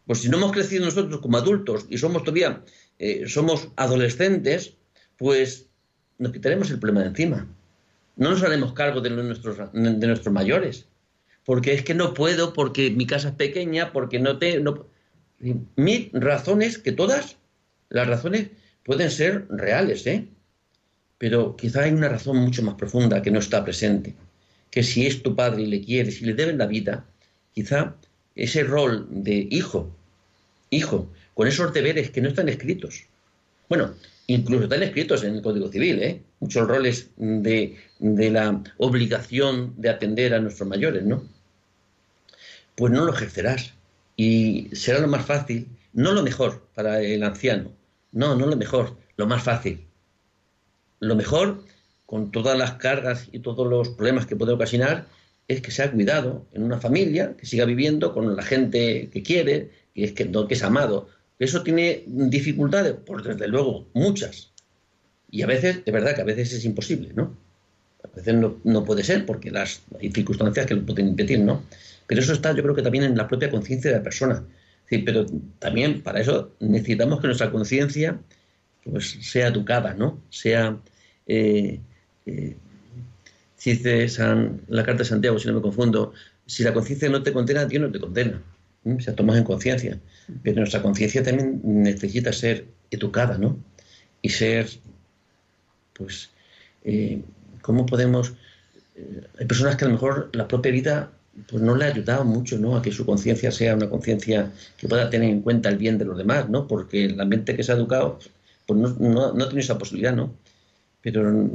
Pues si no hemos crecido nosotros como adultos y somos todavía eh, somos adolescentes, pues nos quitaremos el problema de encima. No nos haremos cargo de nuestros, de nuestros mayores. Porque es que no puedo, porque mi casa es pequeña, porque no te... mis razones, que todas las razones pueden ser reales, ¿eh? Pero quizá hay una razón mucho más profunda que no está presente. Que si es tu padre y le quieres y le deben la vida, quizá ese rol de hijo, hijo, con esos deberes que no están escritos. Bueno, incluso están escritos en el Código Civil, ¿eh? Muchos roles de, de la obligación de atender a nuestros mayores, ¿no? Pues no lo ejercerás y será lo más fácil, no lo mejor para el anciano, no, no lo mejor, lo más fácil. Lo mejor, con todas las cargas y todos los problemas que puede ocasionar, es que sea cuidado en una familia, que siga viviendo con la gente que quiere, que es, que, es amado. ¿Eso tiene dificultades? Pues desde luego, muchas. Y a veces, de verdad que a veces es imposible, ¿no? A veces no, no puede ser porque las, hay circunstancias que lo pueden impedir, ¿no? Pero eso está, yo creo que también en la propia conciencia de la persona. Sí, pero también para eso necesitamos que nuestra conciencia pues, sea educada, ¿no? Sea, eh, eh, dice San, la carta de Santiago, si no me confundo, si la conciencia no te condena, Dios no te condena. O sea, tomas en conciencia. Pero nuestra conciencia también necesita ser educada, ¿no? Y ser, pues, eh, ¿cómo podemos...? hay personas que a lo mejor la propia vida pues no le ha ayudado mucho ¿no? a que su conciencia sea una conciencia que pueda tener en cuenta el bien de los demás, ¿no? porque la mente que se ha educado pues no, no, no tiene esa posibilidad, ¿no? Pero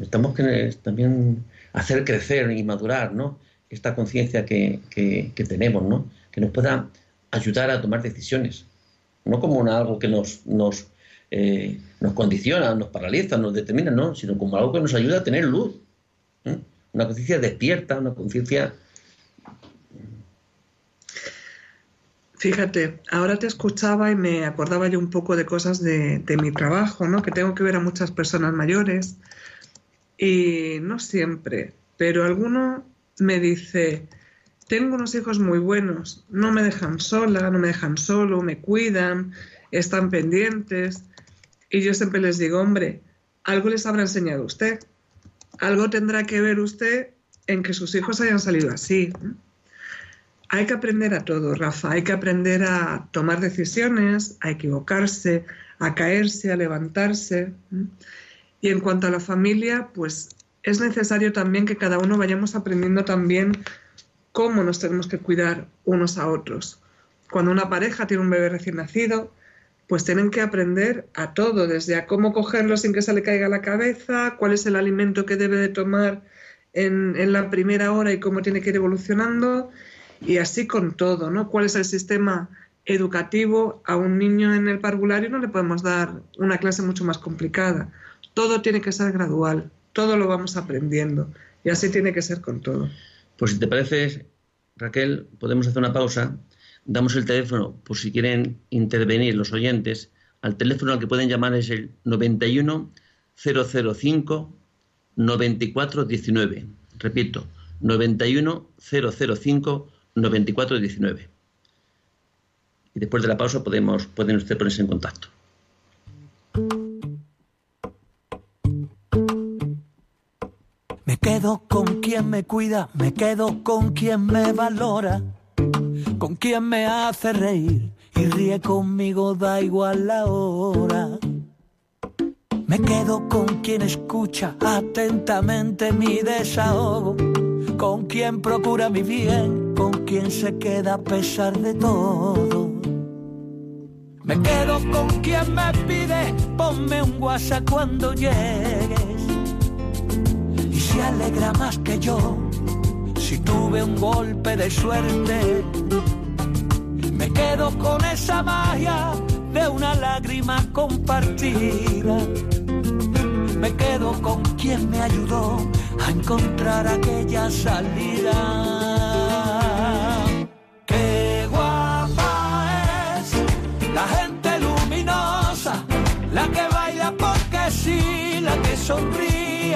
estamos que también hacer crecer y madurar ¿no? esta conciencia que, que, tenemos, ¿no? que nos pueda ayudar a tomar decisiones, no como algo que nos, nos, eh, nos condiciona, nos paraliza, nos determina, ¿no? sino como algo que nos ayuda a tener luz. Una conciencia despierta, una conciencia Fíjate, ahora te escuchaba y me acordaba yo un poco de cosas de, mi trabajo, ¿no? Que tengo que ver a muchas personas mayores y no siempre, pero alguno me dice, tengo unos hijos muy buenos, no me dejan sola, no me dejan solo, me cuidan, están pendientes. Y yo siempre les digo, hombre, algo les habrá enseñado usted, algo tendrá que ver usted en que sus hijos hayan salido así. Hay que aprender a todo, Rafa. Hay que aprender a tomar decisiones, a equivocarse, a caerse, a levantarse. Y en cuanto a la familia, pues es necesario también que cada uno vayamos aprendiendo también cómo nos tenemos que cuidar unos a otros. Cuando una pareja tiene un bebé recién nacido, pues tienen que aprender a todo, desde a cómo cogerlo sin que se le caiga la cabeza, cuál es el alimento que debe de tomar en, en la primera hora y cómo tiene que ir evolucionando y así con todo, ¿no? ¿Cuál es el sistema educativo? A un niño en el parvulario no le podemos dar una clase mucho más complicada. Todo tiene que ser gradual, todo lo vamos aprendiendo y así tiene que ser con todo. Pues si te parece, Raquel, podemos hacer una pausa. Damos el teléfono por si quieren intervenir los oyentes. Al teléfono al que pueden llamar es el 91 005 9419. Repito, 91 005 9419. y después de la pausa podemos, pueden ustedes ponerse en contacto. Me quedo con quien me cuida, me quedo con quien me valora, con quien me hace reír y ríe conmigo, da igual la hora. Me quedo con quien escucha atentamente mi desahogo, con quien procura mi bien, con quien se queda a pesar de todo. Me quedo con quien me pide, ponme un WhatsApp cuando llegues. Y se alegra más que yo si tuve un golpe de suerte. Me quedo con esa magia de una lágrima compartida. Me quedo con quien me ayudó a encontrar aquella salida.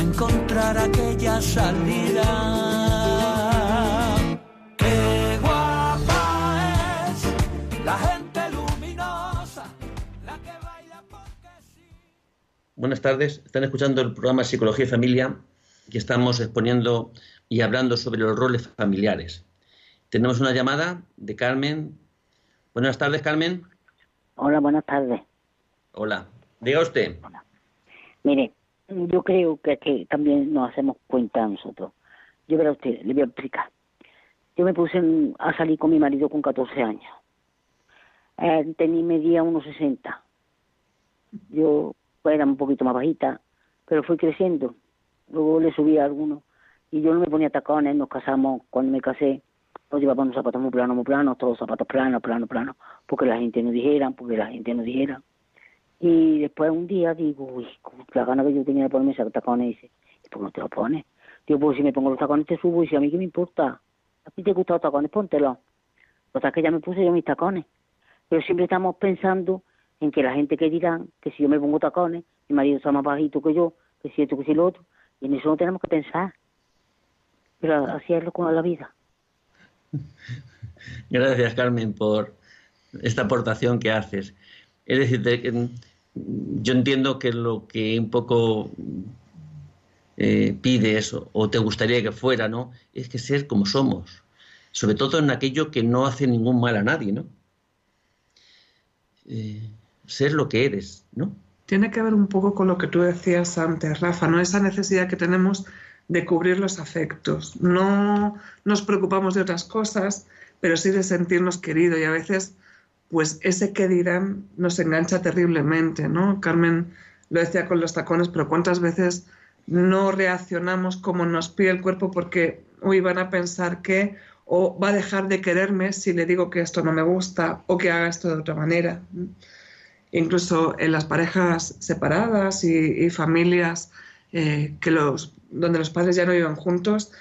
a encontrar aquella salida. Qué guapa es la gente luminosa, la que baila porque sí. Buenas tardes, están escuchando el programa Psicología y Familia, que estamos exponiendo y hablando sobre los roles familiares. Tenemos una llamada de Carmen. Buenas tardes, Carmen. Hola, buenas tardes. Hola. Diga usted. Mire, yo creo que, que también nos hacemos cuenta nosotros. Yo verá usted, le voy a explicar. Yo me puse a salir con mi marido con 14 años. Tenía medía unos 60. Yo pues, era un poquito más bajita, pero fui creciendo. Luego le subí a algunos. Y yo no me ponía tacones, nos casamos cuando me casé. Nos llevaba unos zapatos muy planos, muy planos, todos zapatos planos, planos, planos, porque la gente no dijera, porque la gente no dijera. Y después un día digo, uy, la gana que yo tenía de ponerme esos tacones, dice, ¿y por qué no te los pones? Digo, pues si me pongo los tacones te subo, y si a mí qué me importa, a ti te gustan los tacones, póntelos. O que ya me puse yo mis tacones. Pero siempre estamos pensando en que la gente que dirán, que si yo me pongo tacones, mi marido está más bajito que yo, que si esto, que si lo otro, y en eso no tenemos que pensar. Pero así es lo con la vida. Gracias, Carmen, por esta aportación que haces. Es decir, mm, yo entiendo que lo que un poco eh, pides o, te gustaría que fuera, ¿no? Es que ser como somos, sobre todo en aquello que no hace ningún mal a nadie, ¿no? Eh, ser lo que eres, ¿no? Tiene que ver un poco con lo que tú decías antes, Rafa, ¿no? Esa necesidad que tenemos de cubrir los afectos. No nos preocupamos de otras cosas, pero sí de sentirnos queridos y a veces, pues ese que dirán nos engancha terriblemente, ¿no? Carmen lo decía con los tacones, pero ¿cuántas veces no reaccionamos como nos pide el cuerpo porque, uy, van a pensar que, o va a dejar de quererme si le digo que esto no me gusta o que haga esto de otra manera? incluso en las parejas separadas y, y familias eh, que los, donde los padres ya no viven juntos,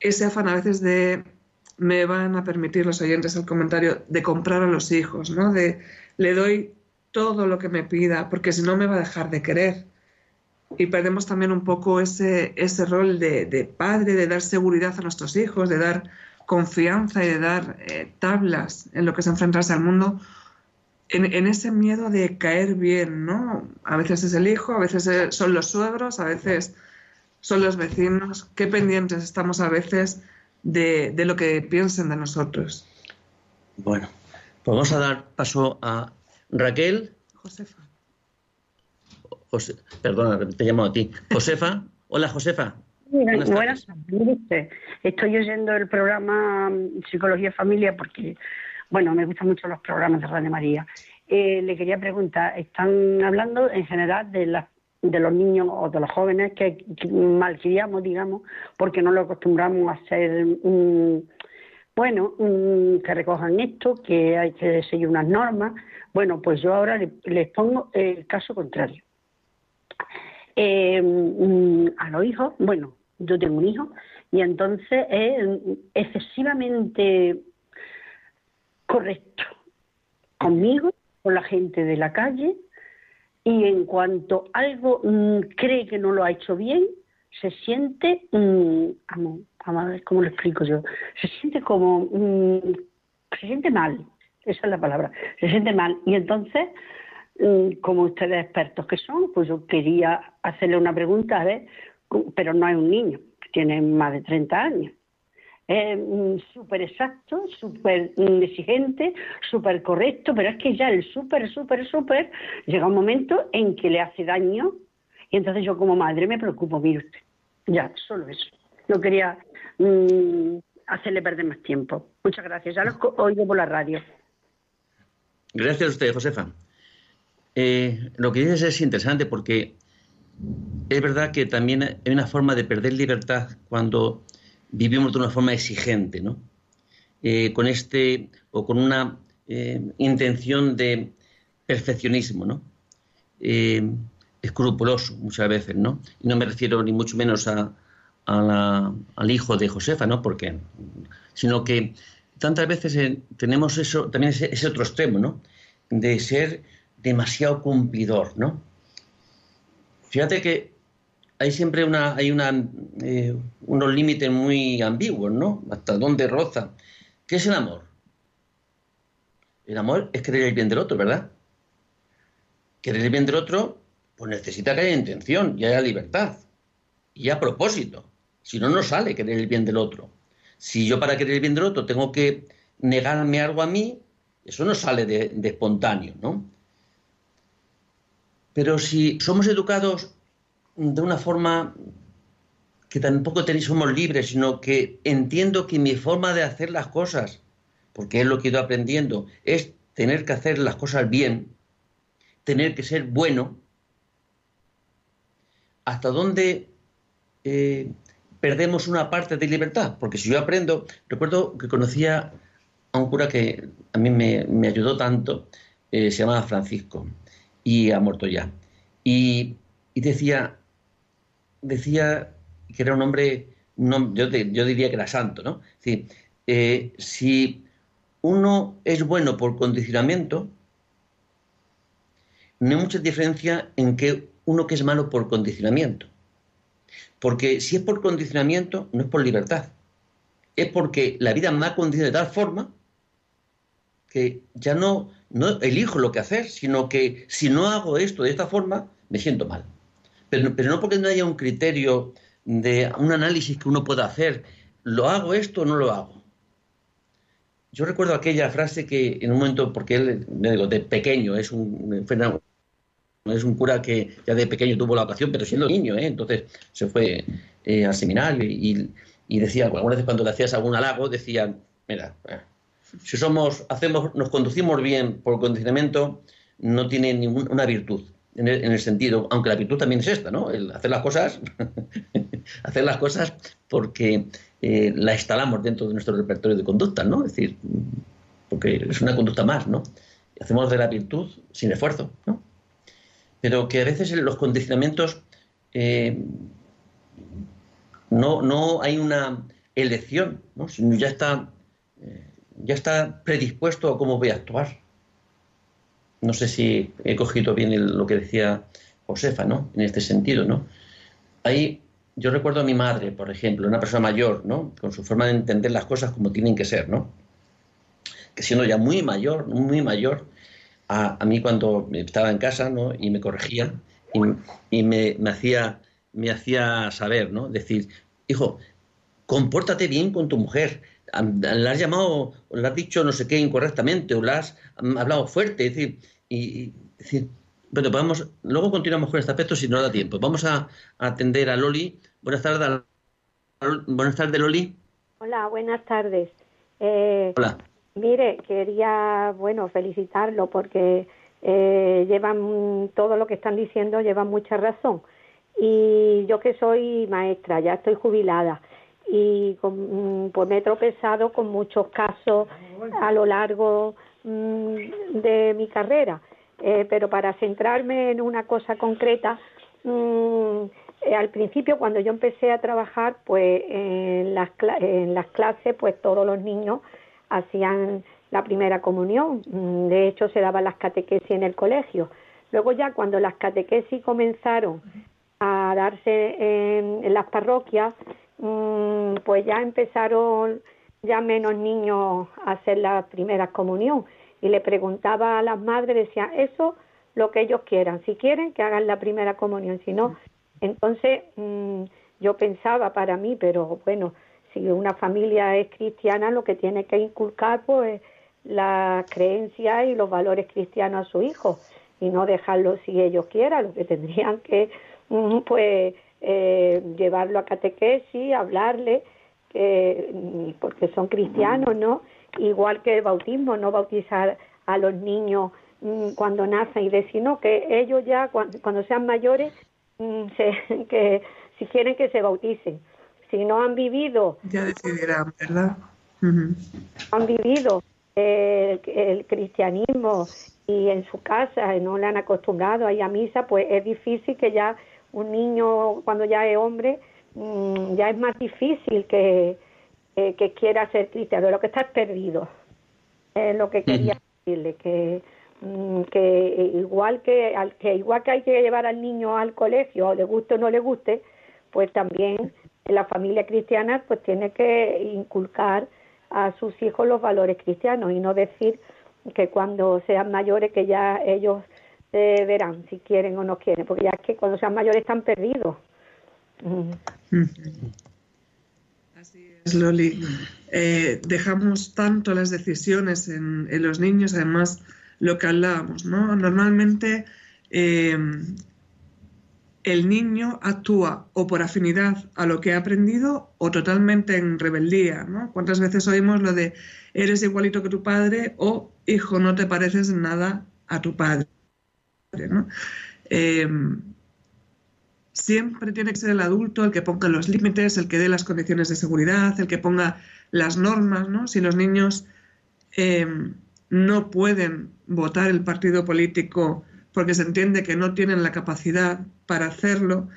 ese afán a veces de me van a permitir los oyentes el comentario de comprar a los hijos, ¿no? De le doy todo lo que me pida, porque si no me va a dejar de querer. Y perdemos también un poco ese, ese rol de, de padre, de dar seguridad a nuestros hijos, de dar confianza y de dar eh, tablas en lo que es enfrentarse al mundo, en, en ese miedo de caer bien, ¿no? A veces es el hijo, a veces son los suegros, a veces son los vecinos. Qué pendientes estamos a veces de, de lo que piensen de nosotros. Bueno, pues vamos a dar paso a Raquel. Josefa. José, perdona, te llamo a ti. Josefa, hola Josefa. Buenas, Buenas usted, Estoy oyendo el programa mm, Psicología Familia porque, bueno, me gustan mucho los programas de Radio María. Eh, le quería preguntar, están hablando en general de las de los niños o de los jóvenes que, malcriamos, digamos, porque no lo acostumbramos a hacer, bueno, que recojan esto, que hay que seguir unas normas. Bueno, pues yo ahora le- les pongo el caso contrario. Eh, a los hijos, bueno, yo tengo un hijo y entonces es excesivamente correcto conmigo, con la gente de la calle y en cuanto algo mm, cree que no lo ha hecho bien, se siente, mm, vamos a ver cómo lo explico yo, se siente como, mm, se siente mal, esa es la palabra, se siente mal y entonces mm, como ustedes expertos que son, pues yo quería hacerle una pregunta, a ver, pero no es un niño, tiene más de 30 años. Es mm, súper exacto, súper mm, exigente, súper correcto, pero es que ya el súper, súper, súper llega un momento en que le hace daño y entonces yo como madre me preocupo, mire usted. Ya, solo eso. No quería mm, hacerle perder más tiempo. Muchas gracias. Ya lo co- oigo por la radio. Gracias a usted, Josefa. Eh, lo que dices es interesante porque es verdad que también hay una forma de perder libertad cuando vivimos de una forma exigente, ¿no? Eh, con este o con una eh, intención de perfeccionismo, ¿no? Eh, escrupuloso muchas veces, ¿no? Y no me refiero ni mucho menos a, al hijo de Josefa, ¿no? Porque, sino que tantas veces tenemos eso, también ese otro extremo, ¿no? De ser demasiado cumplidor, ¿no? Fíjate que hay siempre una, hay una, eh, unos límites muy ambiguos, ¿no? Hasta dónde roza. ¿Qué es el amor? El amor es querer el bien del otro, ¿verdad? Querer el bien del otro, pues necesita que haya intención y haya libertad. Y a propósito. Si no, no sale querer el bien del otro. Si yo para querer el bien del otro tengo que negarme algo a mí, eso no sale de, de espontáneo, ¿no? Pero si somos educados de una forma que tampoco tenéis, somos libres, sino que entiendo que mi forma de hacer las cosas, porque es lo que he ido aprendiendo, es tener que hacer las cosas bien, tener que ser bueno, hasta dónde eh, perdemos una parte de libertad. Porque si yo aprendo, recuerdo que conocía a un cura que a mí me, me ayudó tanto, eh, se llamaba Francisco, y ha muerto ya. Y, y decía, decía que era un hombre, no, yo, de- yo diría que era santo, ¿no? Eh, si uno es bueno por condicionamiento, no hay mucha diferencia en que uno que es malo por condicionamiento. Porque si es por condicionamiento, no es por libertad. Es porque la vida me ha condicionado de tal forma que ya no, no elijo lo que hacer, sino que si no hago esto de esta forma, me siento mal. Pero, no porque no haya un criterio de un análisis que uno pueda hacer, ¿lo hago esto o no lo hago? Yo recuerdo aquella frase que en un momento, porque él, digo, de pequeño, es un, es un cura que ya de pequeño tuvo la ocasión, pero siendo niño, ¿eh? entonces se fue eh, al seminario y, y decía, algunas veces cuando le hacías algún halago, decía, mira, eh, si somos, hacemos, nos conducimos bien por condicionamiento, no tiene ninguna virtud en el, en el sentido, aunque la virtud también es esta, ¿no? El hacer las cosas, hacer las cosas porque eh, la instalamos dentro de nuestro repertorio de conducta, ¿no? Es decir, porque es una conducta más, ¿no? Hacemos de la virtud sin esfuerzo, ¿no? Pero que a veces los condicionamientos eh, no, no hay una elección, ¿no? Ya está, eh, ya está predispuesto a cómo voy a actuar. No sé si he cogido bien lo que decía Josefa, ¿no? En este sentido, ¿no? Ahí yo recuerdo a mi madre, por ejemplo, una persona mayor, ¿no? Con su forma de entender las cosas como tienen que ser, ¿no? Que siendo ya muy mayor, muy mayor, a, mí cuando estaba en casa, ¿no? Y me corregía y, me hacía, me hacía saber, ¿no? Decir, hijo, compórtate bien con tu mujer. La has llamado, o le has dicho no sé qué incorrectamente, o la has am, hablado fuerte, es decir, y, y Es decir, bueno, vamos, luego continuamos con este aspecto si no da tiempo. Vamos a, a atender a Loli. Buenas tardes, a- buenas tardes, Loli. Hola, buenas tardes. Eh, Hola. Mire, quería, bueno, felicitarlo porque eh, llevan todo lo que están diciendo, llevan mucha razón. Y yo que soy maestra, ya estoy jubilada y con- mm, pues me he tropezado con muchos casos a lo largo mm, de mi carrera. Eh, pero para centrarme en una cosa concreta, mm, eh, al principio cuando yo empecé a trabajar, pues en las, en las clases, pues todos los niños hacían la primera comunión. Mm, De hecho, se daban las catequesis en el colegio. Luego ya cuando las catequesis comenzaron a darse en, en las parroquias, pues ya empezaron ya menos niños a hacer la primera comunión. Y le preguntaba a las madres, decía, eso lo que ellos quieran, si quieren que hagan la primera comunión, si no, entonces mm, yo pensaba para mí, pero bueno, si una familia es cristiana, lo que tiene que inculcar pues la creencia y los valores cristianos a su hijo y no dejarlo si ellos quieran, lo que tendrían que mm, pues eh, llevarlo a catequesis, hablarle, que, mm, porque son cristianos, ¿no? Igual que el bautismo, no bautizar a los niños mm, cuando nacen y decir, no, que ellos ya cuan- cuando, sean mayores, mm, se- que si quieren que se bauticen. Si no han vivido Ya decidirán, ¿verdad? Han vivido eh, el, el cristianismo y en su casa no le han acostumbrado a ir a misa, pues es difícil que ya un niño cuando ya es hombre mm, ya es más difícil que, eh, que quiera ser cristiano, lo que está es perdido. Es lo que quería decirle, que, mm, que igual que, al, que igual que hay que llevar al niño al colegio, le guste o no le guste, pues también la familia cristiana pues tiene que inculcar a sus hijos los valores cristianos y no decir que cuando sean mayores que ya ellos eh, verán si quieren o no quieren, porque ya es que cuando sean mayores están perdidos. Mm. Es, Loli, eh, dejamos tanto las decisiones en, los niños, además lo que hablábamos, ¿no? Normalmente eh, el niño actúa o por afinidad a lo que ha aprendido o totalmente en rebeldía, ¿no? ¿Cuántas veces oímos lo de eres igualito que tu padre o hijo no te pareces nada a tu padre, Eh, siempre tiene que ser el adulto el que ponga los límites, el que dé las condiciones de seguridad, el que ponga las normas, ¿no? Si los niños eh, no pueden votar el partido político porque se entiende que no tienen la capacidad para hacerlo,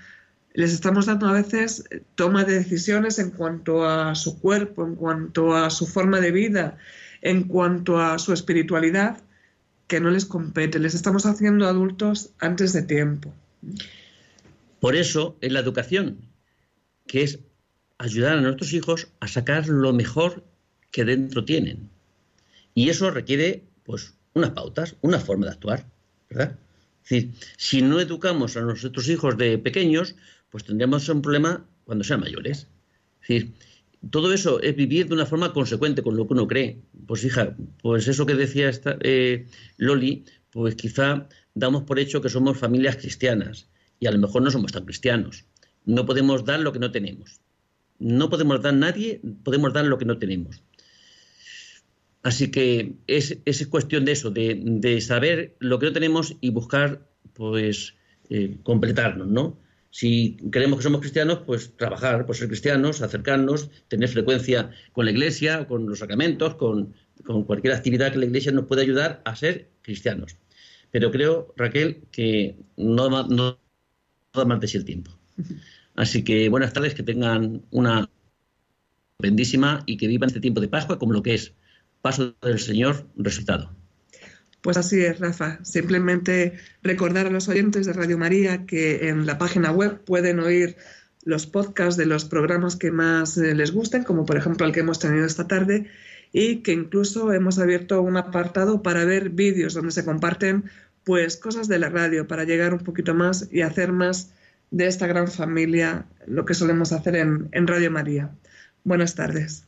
les estamos dando a veces toma de decisiones en cuanto a su cuerpo, en cuanto a su forma de vida, en cuanto a su espiritualidad, que no les compete. Les estamos haciendo adultos antes de tiempo. Por eso es la educación, que es ayudar a nuestros hijos a sacar lo mejor que dentro tienen. Y eso requiere, pues, unas pautas, una forma de actuar, ¿verdad? Es decir, si no educamos a nuestros hijos de pequeños, pues tendríamos un problema cuando sean mayores. Todo eso es vivir de una forma consecuente con lo que uno cree. Pues hija, pues eso que decía esta, eh, Loli, pues quizá damos por hecho que somos familias cristianas y a lo mejor no somos tan cristianos. No podemos dar lo que no tenemos. No podemos dar nadie, podemos dar lo que no tenemos. Así que es, es cuestión de eso, de, de, saber lo que no tenemos y buscar, pues, eh, completarnos, ¿no? Si creemos que somos cristianos, pues trabajar por ser cristianos, acercarnos, tener frecuencia con la iglesia, con los sacramentos, con, con cualquier actividad que la iglesia nos pueda ayudar a ser cristianos. Pero creo, Raquel, que no, no, no da más de sí el tiempo. Así que buenas tardes, que tengan una bendísima y que vivan este tiempo de Pascua como lo que es paso del Señor resucitado. Pues así es, Rafa. Simplemente recordar a los oyentes de Radio María que en la página web pueden oír los podcasts de los programas que más les gusten, como por ejemplo el que hemos tenido esta tarde, y que incluso hemos abierto un apartado para ver vídeos donde se comparten pues cosas de la radio para llegar un poquito más y hacer más de esta gran familia lo que solemos hacer en, en Radio María. Buenas tardes.